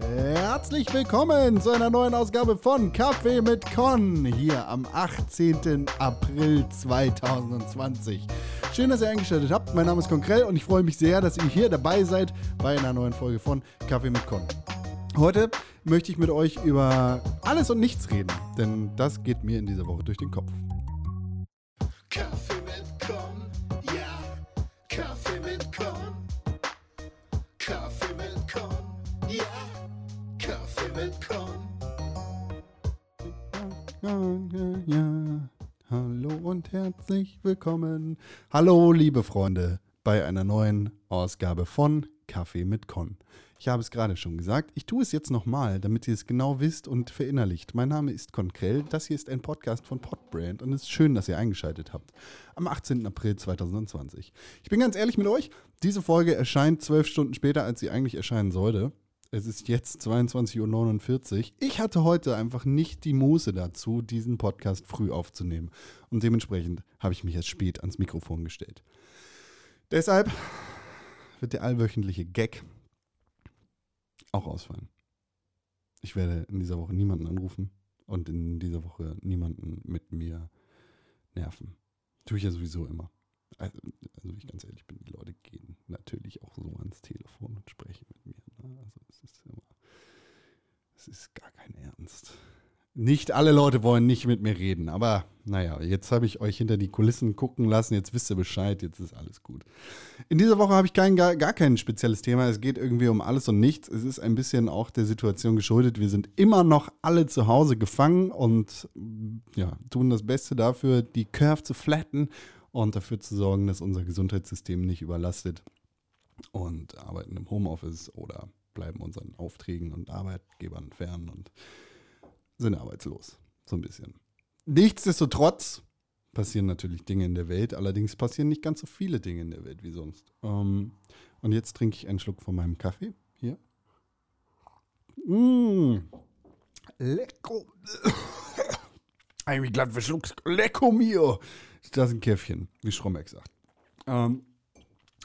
Herzlich willkommen zu einer neuen Ausgabe von Kaffee mit Con hier am 18. April 2020. Schön, dass ihr eingeschaltet habt. Mein Name ist Konkrell und ich freue mich sehr, dass ihr hier dabei seid bei einer neuen Folge von Kaffee mit Con. Heute möchte ich mit euch über alles und nichts reden, denn das geht mir in dieser Woche durch den Kopf. Ja, ja, ja. Hallo und herzlich willkommen. Hallo, liebe Freunde, bei einer neuen Ausgabe von Kaffee mit Con. Ich habe es gerade schon gesagt, ich tue es jetzt nochmal, damit ihr es genau wisst und verinnerlicht. Mein Name ist Konkrell, das hier ist ein Podcast von Podbrand und es ist schön, dass ihr eingeschaltet habt. Am 18. April 2020. Ich bin ganz ehrlich mit euch, diese Folge erscheint zwölf Stunden später, als sie eigentlich erscheinen sollte. Es ist jetzt 22.49 Uhr. Ich hatte heute einfach nicht die Muße dazu, diesen Podcast früh aufzunehmen. Und dementsprechend habe ich mich erst spät ans Mikrofon gestellt. Deshalb wird der allwöchentliche Gag auch ausfallen. Ich werde in dieser Woche niemanden anrufen und in dieser Woche niemanden mit mir nerven. Tue ich ja sowieso immer. Also, also ich ganz ehrlich bin, die Leute gehen natürlich auch so ans Telefon und sprechen mit mir. Ne? Also es ist immer, es ist gar kein Ernst. Nicht alle Leute wollen nicht mit mir reden, aber naja, jetzt habe ich euch hinter die Kulissen gucken lassen, jetzt wisst ihr Bescheid, jetzt ist alles gut. In dieser Woche habe ich kein, gar, gar kein spezielles Thema, es geht irgendwie um alles und nichts. Es ist ein bisschen auch der Situation geschuldet, wir sind immer noch alle zu Hause gefangen und ja, tun das Beste dafür, die Curve zu flatten und dafür zu sorgen, dass unser Gesundheitssystem nicht überlastet und arbeiten im Homeoffice oder bleiben unseren Aufträgen und Arbeitgebern fern und sind arbeitslos. So ein bisschen. Nichtsdestotrotz passieren natürlich Dinge in der Welt, allerdings passieren nicht ganz so viele Dinge in der Welt wie sonst. Ähm, und jetzt trinke ich einen Schluck von meinem Kaffee. Hier. Mmh. Lecker. Eigentlich glatt verschluckt. Lecco mio. Das ist ein Käffchen, wie Stromberg sagt. Ähm,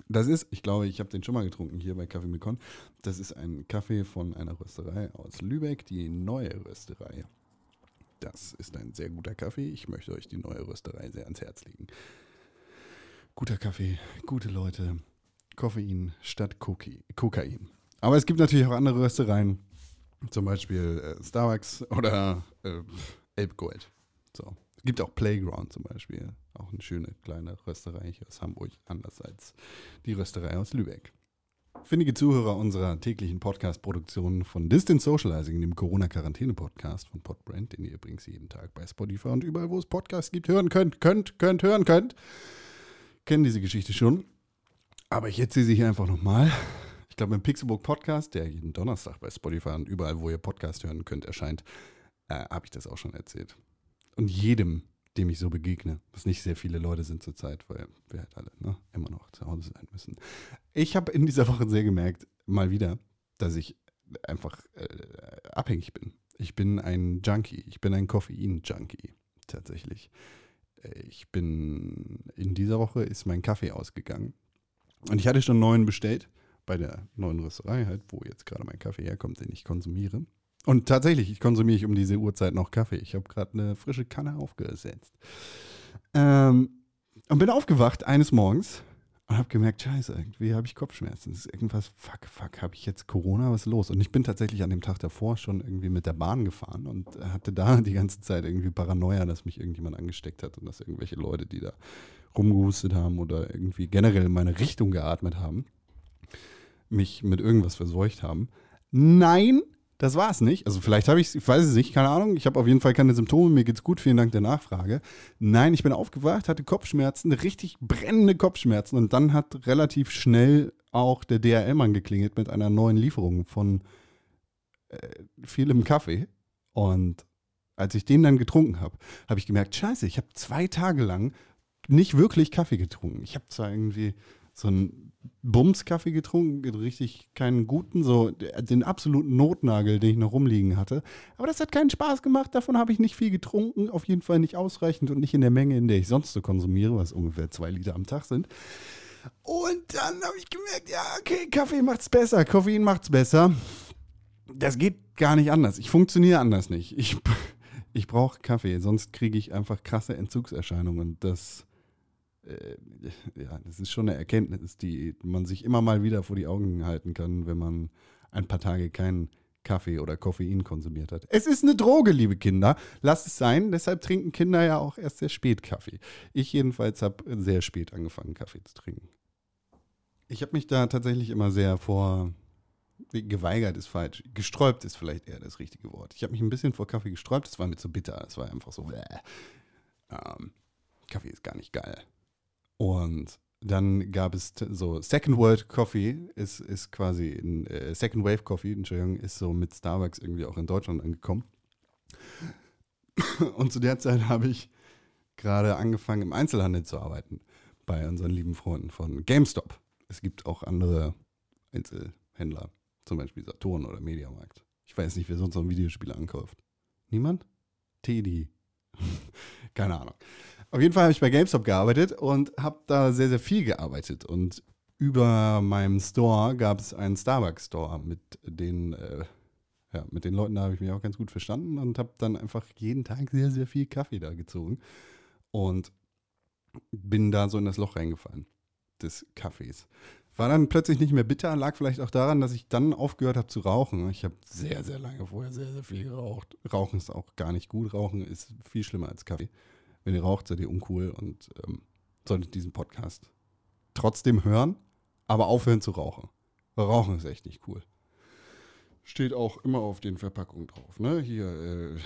das ist, ich glaube, ich habe den schon mal getrunken hier bei Kaffee mit Con. Das ist ein Kaffee von einer Rösterei aus Lübeck, die neue Rösterei. Das ist ein sehr guter Kaffee. Ich möchte euch die neue Rösterei sehr ans Herz legen. Guter Kaffee, gute Leute, Koffein statt Koki Kokain. Aber es gibt natürlich auch andere Röstereien, zum Beispiel äh, Starbucks oder äh, Elbgold. So. Es gibt auch Playground zum Beispiel. Auch eine schöne kleine Rösterei hier aus Hamburg, anders als die Rösterei aus Lübeck. Findige Zuhörer unserer täglichen Podcast-Produktion von Distance Socializing, dem Corona-Quarantäne-Podcast von Podbrand, den ihr übrigens jeden Tag bei Spotify und überall, wo es Podcasts gibt, hören könnt, könnt, könnt, hören könnt, kennen diese Geschichte schon. Aber ich erzähle sie hier einfach nochmal. Ich glaube, im Pixelbook Podcast, der jeden Donnerstag bei Spotify und überall, wo ihr Podcast hören könnt, erscheint, äh, habe ich das auch schon erzählt. Und jedem, dem ich so begegne, was nicht sehr viele Leute sind zurzeit, weil wir halt alle ne, immer noch zu Hause sein müssen. Ich habe in dieser Woche sehr gemerkt, mal wieder, dass ich einfach äh, abhängig bin. Ich bin ein Junkie, ich bin ein Koffein-Junkie, tatsächlich. Ich bin, in dieser Woche ist mein Kaffee ausgegangen. Und ich hatte schon neuen bestellt, bei der neuen Rösterei halt, wo jetzt gerade mein Kaffee herkommt, den ich konsumiere. Und tatsächlich, ich konsumiere ich um diese Uhrzeit noch Kaffee. Ich habe gerade eine frische Kanne aufgesetzt. Ähm, und bin aufgewacht eines Morgens und habe gemerkt, scheiße, irgendwie habe ich Kopfschmerzen. Das ist irgendwas, fuck, fuck, habe ich jetzt Corona, was ist los? Und ich bin tatsächlich an dem Tag davor schon irgendwie mit der Bahn gefahren und hatte da die ganze Zeit irgendwie Paranoia, dass mich irgendjemand angesteckt hat und dass irgendwelche Leute, die da rumgehustet haben oder irgendwie generell in meine Richtung geatmet haben, mich mit irgendwas verseucht haben. Nein, das war es nicht. Also vielleicht habe ich es, ich weiß es nicht, keine Ahnung. Ich habe auf jeden Fall keine Symptome, mir geht's gut, vielen Dank der Nachfrage. Nein, ich bin aufgewacht, hatte Kopfschmerzen, richtig brennende Kopfschmerzen und dann hat relativ schnell auch der DRL-Mann geklingelt mit einer neuen Lieferung von äh, vielem Kaffee. Und als ich den dann getrunken habe, habe ich gemerkt, scheiße, ich habe zwei Tage lang nicht wirklich Kaffee getrunken. Ich habe zwar irgendwie so einen Bums-Kaffee getrunken, richtig keinen guten, so den absoluten Notnagel, den ich noch rumliegen hatte. Aber das hat keinen Spaß gemacht, davon habe ich nicht viel getrunken, auf jeden Fall nicht ausreichend und nicht in der Menge, in der ich sonst so konsumiere, was ungefähr zwei Liter am Tag sind. Und dann habe ich gemerkt, ja, okay, Kaffee macht's besser, Koffein macht's besser. Das geht gar nicht anders. Ich funktioniere anders nicht. Ich, ich brauche Kaffee, sonst kriege ich einfach krasse Entzugserscheinungen. Das, äh, ja, das ist schon eine Erkenntnis, die man sich immer mal wieder vor die Augen halten kann, wenn man ein paar Tage keinen Kaffee oder Koffein konsumiert hat. Es ist eine Droge, liebe Kinder. Lasst es sein. Deshalb trinken Kinder ja auch erst sehr spät Kaffee. Ich jedenfalls habe sehr spät angefangen, Kaffee zu trinken. Ich habe mich da tatsächlich immer sehr vor geweigert ist falsch. Gesträubt ist vielleicht eher das richtige Wort. Ich habe mich ein bisschen vor Kaffee gesträubt. Es war mir zu bitter. Es war einfach so. Ähm, Kaffee ist gar nicht geil. Und dann gab es so Second World Coffee, ist, ist quasi in, äh, Second Wave Coffee, Entschuldigung, ist so mit Starbucks irgendwie auch in Deutschland angekommen. Und zu der Zeit habe ich gerade angefangen, im Einzelhandel zu arbeiten bei unseren lieben Freunden von GameStop. Es gibt auch andere Einzelhändler, zum Beispiel Saturn oder Mediamarkt. Ich weiß nicht, wer sonst noch Videospiele ankauft. Niemand? Teddy. Keine Ahnung. Auf jeden Fall habe ich bei GameStop gearbeitet und habe da sehr, sehr viel gearbeitet. Und über meinem Store gab es einen Starbucks-Store. Mit den, äh, ja, mit den Leuten habe ich mich auch ganz gut verstanden und habe dann einfach jeden Tag sehr, sehr viel Kaffee da gezogen. Und bin da so in das Loch reingefallen des Kaffees. War dann plötzlich nicht mehr bitter, lag vielleicht auch daran, dass ich dann aufgehört habe zu rauchen. Ich habe sehr, sehr lange vorher sehr, sehr viel geraucht. Rauchen ist auch gar nicht gut. Rauchen ist viel schlimmer als Kaffee. Wenn ihr raucht, seid ihr uncool und ähm, solltet diesen Podcast trotzdem hören, aber aufhören zu rauchen. Rauchen ist echt nicht cool. Steht auch immer auf den Verpackungen drauf. Ne? Hier äh,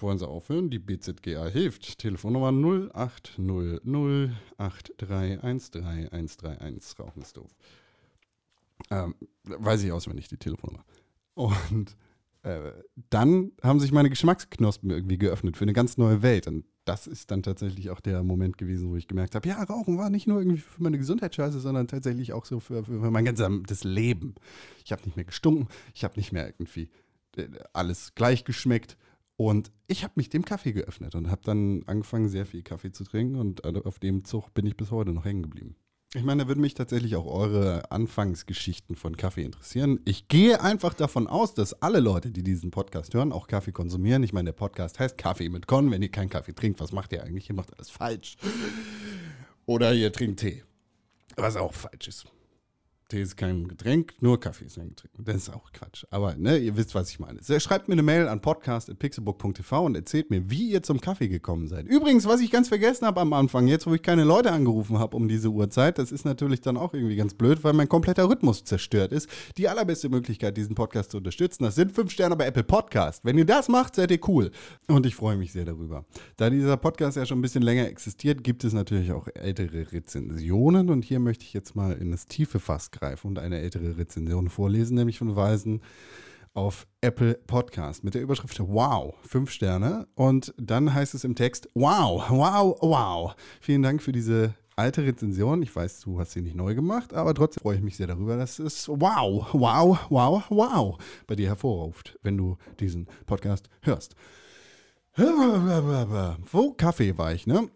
wollen sie aufhören. Die BZGA hilft. Telefonnummer 080083133131. Rauchen ist doof. Ähm, weiß ich auswendig, die Telefonnummer. Und äh, dann haben sich meine Geschmacksknospen irgendwie geöffnet für eine ganz neue Welt. Und das ist dann tatsächlich auch der Moment gewesen, wo ich gemerkt habe, ja, Rauchen war nicht nur irgendwie für meine Gesundheit scheiße, sondern tatsächlich auch so für, für mein ganzes Leben. Ich habe nicht mehr gestunken, ich habe nicht mehr irgendwie äh, alles gleich geschmeckt. Und ich habe mich dem Kaffee geöffnet und habe dann angefangen, sehr viel Kaffee zu trinken. Und auf dem Zug bin ich bis heute noch hängen geblieben. Ich meine, da würden mich tatsächlich auch eure Anfangsgeschichten von Kaffee interessieren. Ich gehe einfach davon aus, dass alle Leute, die diesen Podcast hören, auch Kaffee konsumieren. Ich meine, der Podcast heißt Kaffee mit Con. Wenn ihr keinen Kaffee trinkt, was macht ihr eigentlich? Ihr macht alles falsch. Oder ihr trinkt Tee, was auch falsch ist. Tee ist kein Getränk, nur Kaffee ist ein Getränk. Das ist auch Quatsch. Aber ne, ihr wisst, was ich meine. Schreibt mir eine Mail an podcast.pixelbook.tv und erzählt mir, wie ihr zum Kaffee gekommen seid. Übrigens, was ich ganz vergessen habe am Anfang, jetzt wo ich keine Leute angerufen habe um diese Uhrzeit, das ist natürlich dann auch irgendwie ganz blöd, weil mein kompletter Rhythmus zerstört ist. Die allerbeste Möglichkeit, diesen Podcast zu unterstützen, das sind fünf Sterne bei Apple Podcast. Wenn ihr das macht, seid ihr cool. Und ich freue mich sehr darüber. Da dieser Podcast ja schon ein bisschen länger existiert, gibt es natürlich auch ältere Rezensionen und hier möchte ich jetzt mal in das tiefe Fass greifen und eine ältere Rezension vorlesen, nämlich von Weisen auf Apple Podcast mit der Überschrift Wow, fünf Sterne. Und dann heißt es im Text Wow, wow, wow. Vielen Dank für diese alte Rezension. Ich weiß, du hast sie nicht neu gemacht, aber trotzdem freue ich mich sehr darüber, dass es Wow, wow, wow, wow bei dir hervorruft, wenn du diesen Podcast hörst. Wo Kaffee war ich, ne?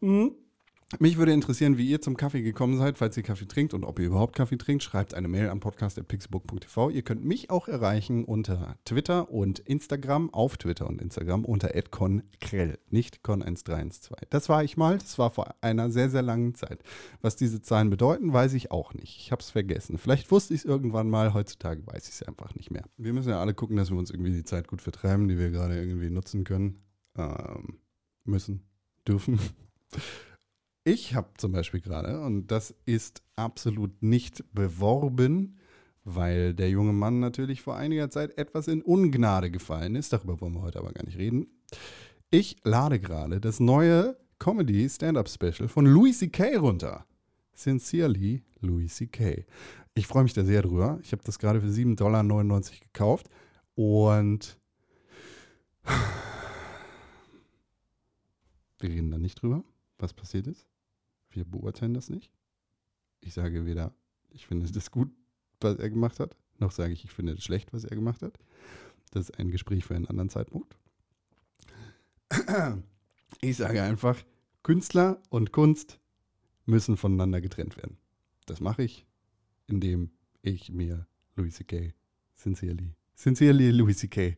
Mich würde interessieren, wie ihr zum Kaffee gekommen seid, falls ihr Kaffee trinkt und ob ihr überhaupt Kaffee trinkt. Schreibt eine Mail an podcast.pixelbook.tv. Ihr könnt mich auch erreichen unter Twitter und Instagram, auf Twitter und Instagram unter @conkrell, nicht con1312. Das war ich mal, das war vor einer sehr, sehr langen Zeit. Was diese Zahlen bedeuten, weiß ich auch nicht. Ich habe es vergessen. Vielleicht wusste ich es irgendwann mal, heutzutage weiß ich es einfach nicht mehr. Wir müssen ja alle gucken, dass wir uns irgendwie die Zeit gut vertreiben, die wir gerade irgendwie nutzen können, ähm, müssen, dürfen. Ich habe zum Beispiel gerade, und das ist absolut nicht beworben, weil der junge Mann natürlich vor einiger Zeit etwas in Ungnade gefallen ist. Darüber wollen wir heute aber gar nicht reden. Ich lade gerade das neue Comedy Stand-Up Special von Louis C.K. runter. Sincerely, Louis C.K. Ich freue mich da sehr drüber. Ich habe das gerade für 7,99 Dollar gekauft und wir reden da nicht drüber, was passiert ist. Wir beurteilen das nicht. Ich sage weder, ich finde das gut, was er gemacht hat, noch sage ich, ich finde es schlecht, was er gemacht hat. Das ist ein Gespräch für einen anderen Zeitpunkt. Ich sage einfach, Künstler und Kunst müssen voneinander getrennt werden. Das mache ich, indem ich mir Louis C.K. Sincerely, Sincerely Louis C.K.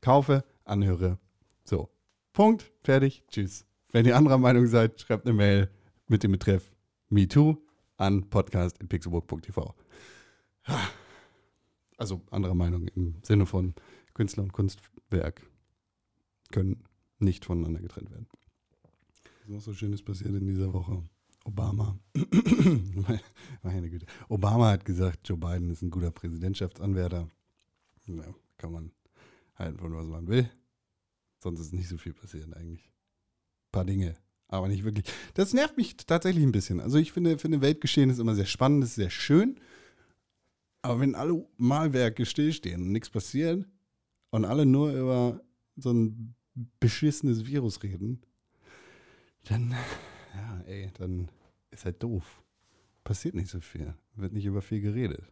kaufe, anhöre. So. Punkt. Fertig. Tschüss. Wenn ihr anderer Meinung seid, schreibt eine Mail mit dem Betreff MeToo an podcast.pixelburg.tv. Also anderer Meinung im Sinne von Künstler und Kunstwerk können nicht voneinander getrennt werden. Was noch so Schönes passiert in dieser Woche? Obama. Meine Güte. Obama hat gesagt, Joe Biden ist ein guter Präsidentschaftsanwärter. Ja, kann man halten von was man will. Sonst ist nicht so viel passiert eigentlich. Ein paar Dinge, aber nicht wirklich. Das nervt mich tatsächlich ein bisschen. Also ich finde, finde Weltgeschehen ist immer sehr spannend, ist sehr schön. Aber wenn alle Malwerke stillstehen und nichts passiert und alle nur über so ein beschissenes Virus reden, dann, ja, ey, dann ist halt doof. Passiert nicht so viel. Wird nicht über viel geredet.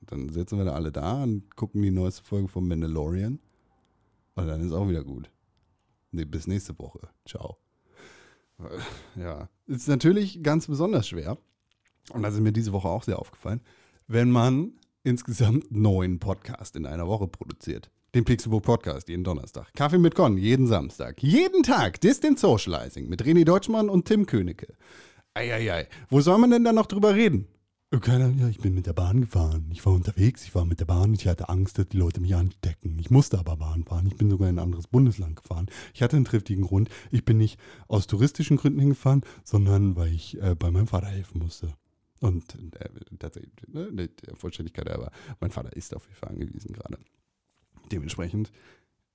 Dann sitzen wir da alle da und gucken die neueste Folge von Mandalorian. Und dann ist auch wieder gut. Nee, bis nächste Woche. Ciao. Ja, ist natürlich ganz besonders schwer. Und das ist mir diese Woche auch sehr aufgefallen, wenn man insgesamt neun Podcasts in einer Woche produziert. Den Pixelbook Podcast jeden Donnerstag. Kaffee mit Con jeden Samstag. Jeden Tag Distant Socializing mit René Deutschmann und Tim Königke. Eieiei. Wo soll man denn da noch drüber reden? Keiner, ja, ich bin mit der Bahn gefahren. Ich war unterwegs, ich war mit der Bahn. Ich hatte Angst, dass die Leute mich anstecken. Ich musste aber Bahn fahren. Ich bin sogar in ein anderes Bundesland gefahren. Ich hatte einen triftigen Grund. Ich bin nicht aus touristischen Gründen hingefahren, sondern weil ich äh, bei meinem Vater helfen musste. Und äh, tatsächlich, ne, der Vollständigkeit, aber mein Vater ist auf Hilfe angewiesen gerade. Dementsprechend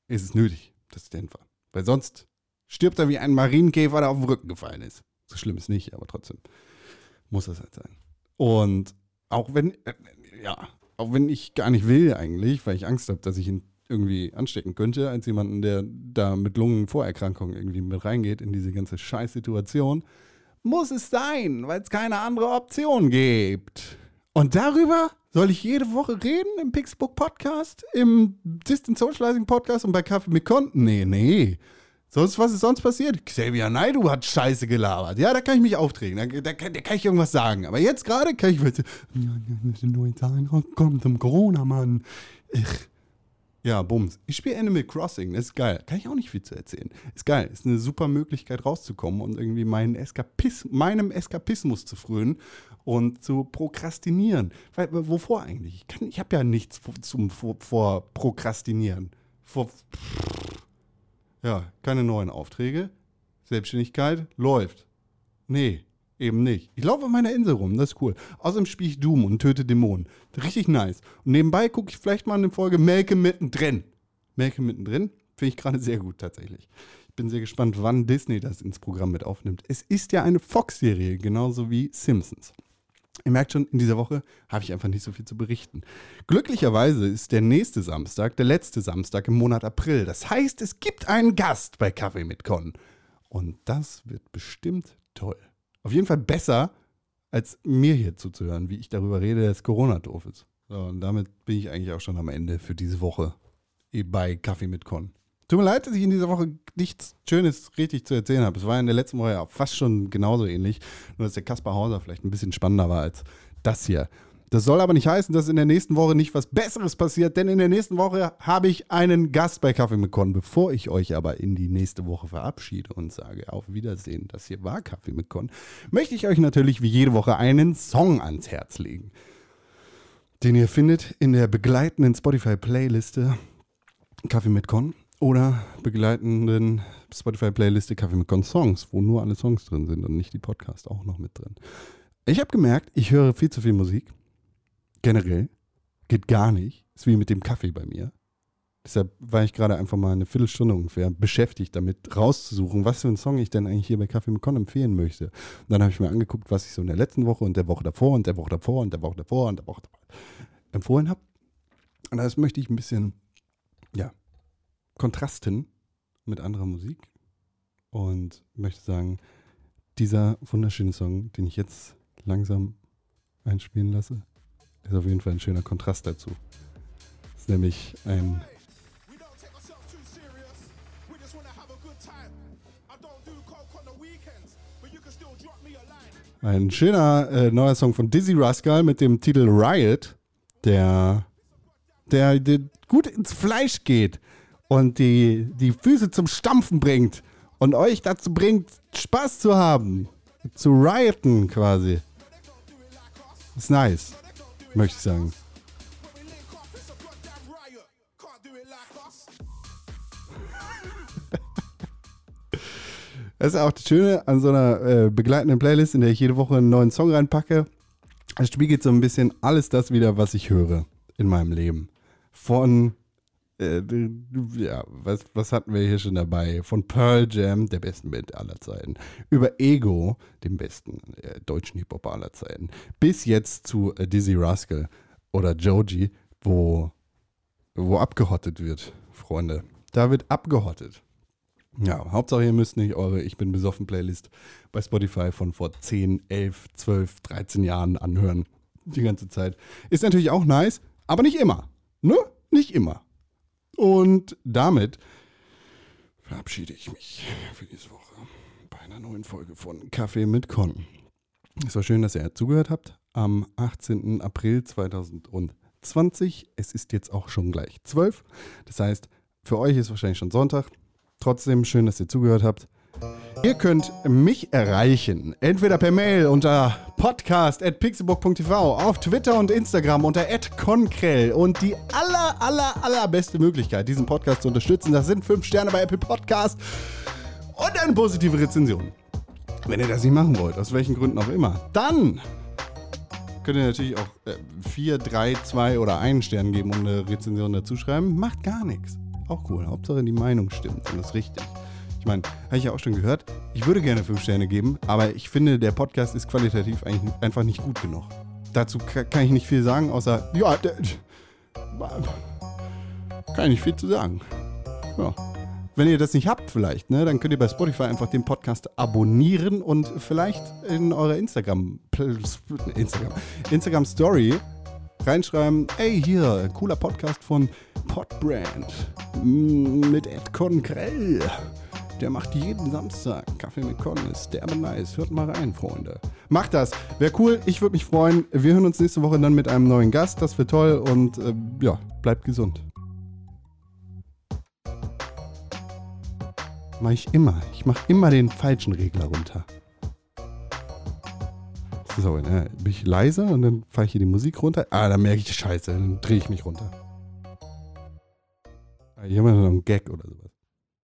ist es nötig, dass ich dahin fahre. Weil sonst stirbt er wie ein Marienkäfer, der auf den Rücken gefallen ist. So schlimm ist nicht, aber trotzdem muss das halt sein. Und auch wenn, äh, ja, auch wenn ich gar nicht will eigentlich, weil ich Angst habe, dass ich ihn irgendwie anstecken könnte, als jemanden, der da mit Lungenvorerkrankungen irgendwie mit reingeht in diese ganze Scheißsituation, muss es sein, weil es keine andere Option gibt. Und darüber soll ich jede Woche reden im Pixbook Podcast, im Distant Socializing Podcast und bei Kaffee mit Con? Nee, nee. Sonst, was ist sonst passiert? Xavier Naidu hat Scheiße gelabert. Ja, da kann ich mich auftreten. Da, da, da kann ich irgendwas sagen. Aber jetzt gerade kann ich. Neue Zahlen rauskommen zum Corona, Mann. Ich. Ja, Bums. Ich spiele Animal Crossing. Das ist geil. Kann ich auch nicht viel zu erzählen. Ist geil. Ist eine super Möglichkeit rauszukommen und irgendwie meinen Eskapis meinem Eskapismus zu frönen und zu prokrastinieren. Weil, wovor eigentlich? Ich, ich habe ja nichts zum vor, vor Prokrastinieren. Vor. Ja, keine neuen Aufträge. Selbstständigkeit läuft. Nee, eben nicht. Ich laufe auf meiner Insel rum, das ist cool. Außerdem spiele ich Doom und töte Dämonen. Richtig nice. Und nebenbei gucke ich vielleicht mal eine Folge Melke mittendrin. Melke mittendrin finde ich gerade sehr gut tatsächlich. Ich bin sehr gespannt, wann Disney das ins Programm mit aufnimmt. Es ist ja eine Fox-Serie, genauso wie Simpsons. Ihr merkt schon, in dieser Woche habe ich einfach nicht so viel zu berichten. Glücklicherweise ist der nächste Samstag der letzte Samstag im Monat April. Das heißt, es gibt einen Gast bei Kaffee mit Con. Und das wird bestimmt toll. Auf jeden Fall besser, als mir hier zuzuhören, wie ich darüber rede, dass Corona doof ist. So, und damit bin ich eigentlich auch schon am Ende für diese Woche bei Kaffee mit Con. Tut mir leid, dass ich in dieser Woche nichts Schönes richtig zu erzählen habe. Es war in der letzten Woche ja fast schon genauso ähnlich, nur dass der Kaspar Hauser vielleicht ein bisschen spannender war als das hier. Das soll aber nicht heißen, dass in der nächsten Woche nicht was Besseres passiert, denn in der nächsten Woche habe ich einen Gast bei Kaffee mit Con. Bevor ich euch aber in die nächste Woche verabschiede und sage auf Wiedersehen, das hier war Kaffee mit Con, möchte ich euch natürlich wie jede Woche einen Song ans Herz legen, den ihr findet in der begleitenden Spotify-Playliste Kaffee mit Con oder begleitenden Spotify-Playliste Kaffee mit Con Songs, wo nur alle Songs drin sind und nicht die Podcasts auch noch mit drin. Ich habe gemerkt, ich höre viel zu viel Musik. Generell. Geht gar nicht. Ist wie mit dem Kaffee bei mir. Deshalb war ich gerade einfach mal eine Viertelstunde ungefähr beschäftigt, damit rauszusuchen, was für einen Song ich denn eigentlich hier bei Kaffee mit Con empfehlen möchte. Und dann habe ich mir angeguckt, was ich so in der letzten Woche und der Woche davor und der Woche davor und der Woche davor und der Woche davor empfohlen habe. Und das möchte ich ein bisschen, ja, kontrasten mit anderer Musik. Und möchte sagen, dieser wunderschöne Song, den ich jetzt langsam einspielen lasse, ist auf jeden Fall ein schöner Kontrast dazu. ist nämlich ein. Ein schöner äh, neuer Song von Dizzy Rascal mit dem Titel Riot, der, der, der gut ins Fleisch geht und die, die Füße zum Stampfen bringt und euch dazu bringt, Spaß zu haben, zu rioten quasi. Ist nice, möchte ich sagen. Das ist auch das Schöne an so einer äh, begleitenden Playlist, in der ich jede Woche einen neuen Song reinpacke. Es spiegelt so ein bisschen alles das wieder, was ich höre in meinem Leben. Von, äh, ja, was, was hatten wir hier schon dabei? Von Pearl Jam, der besten Band aller Zeiten, über Ego, dem besten äh, deutschen Hip-Hop aller Zeiten, bis jetzt zu äh, Dizzy Rascal oder Joji, wo, wo abgehottet wird, Freunde. Da wird abgehottet. Ja, Hauptsache ihr müsst nicht eure Ich bin besoffen Playlist bei Spotify von vor 10, 11, 12, 13 Jahren anhören. Die ganze Zeit. Ist natürlich auch nice, aber nicht immer. Ne? Nicht immer. Und damit verabschiede ich mich für diese Woche bei einer neuen Folge von Kaffee mit Con. Es war schön, dass ihr zugehört habt. Am 18. April 2020. Es ist jetzt auch schon gleich 12. Das heißt, für euch ist wahrscheinlich schon Sonntag. Trotzdem schön, dass ihr zugehört habt. Ihr könnt mich erreichen, entweder per Mail unter podcast.pixelbook.tv, auf Twitter und Instagram unter @konkrell und die aller, aller, allerbeste Möglichkeit, diesen Podcast zu unterstützen, das sind 5 Sterne bei Apple Podcast und eine positive Rezension. Wenn ihr das nicht machen wollt, aus welchen Gründen auch immer, dann könnt ihr natürlich auch 4, 3, 2 oder 1 Stern geben und eine Rezension dazu schreiben. Macht gar nichts. Auch cool. Hauptsache die Meinung stimmt und ist richtig. Ich meine, habe ich ja auch schon gehört, ich würde gerne 5 Sterne geben, aber ich finde, der Podcast ist qualitativ einfach nicht gut genug. Dazu ka- kann ich nicht viel sagen, außer, ja, kann ich nicht viel zu sagen. Ja. Wenn ihr das nicht habt vielleicht, ne, dann könnt ihr bei Spotify einfach den Podcast abonnieren und vielleicht in eurer Instagram, Instagram, Instagram Story reinschreiben, ey, hier, cooler Podcast von Podbrand mit Ed Konkrell. Der macht jeden Samstag Kaffee mit Con, ist derbe nice. Hört mal rein, Freunde. Macht das. Wäre cool, ich würde mich freuen. Wir hören uns nächste Woche dann mit einem neuen Gast. Das wird toll und äh, ja, bleibt gesund. Mach ich immer. Ich mache immer den falschen Regler runter. So, ne, bin ich leiser und dann fahre ich hier die Musik runter. Ah, dann merke ich, scheiße, dann drehe ich mich runter. Ah, Hier haben wir noch einen Gag oder sowas.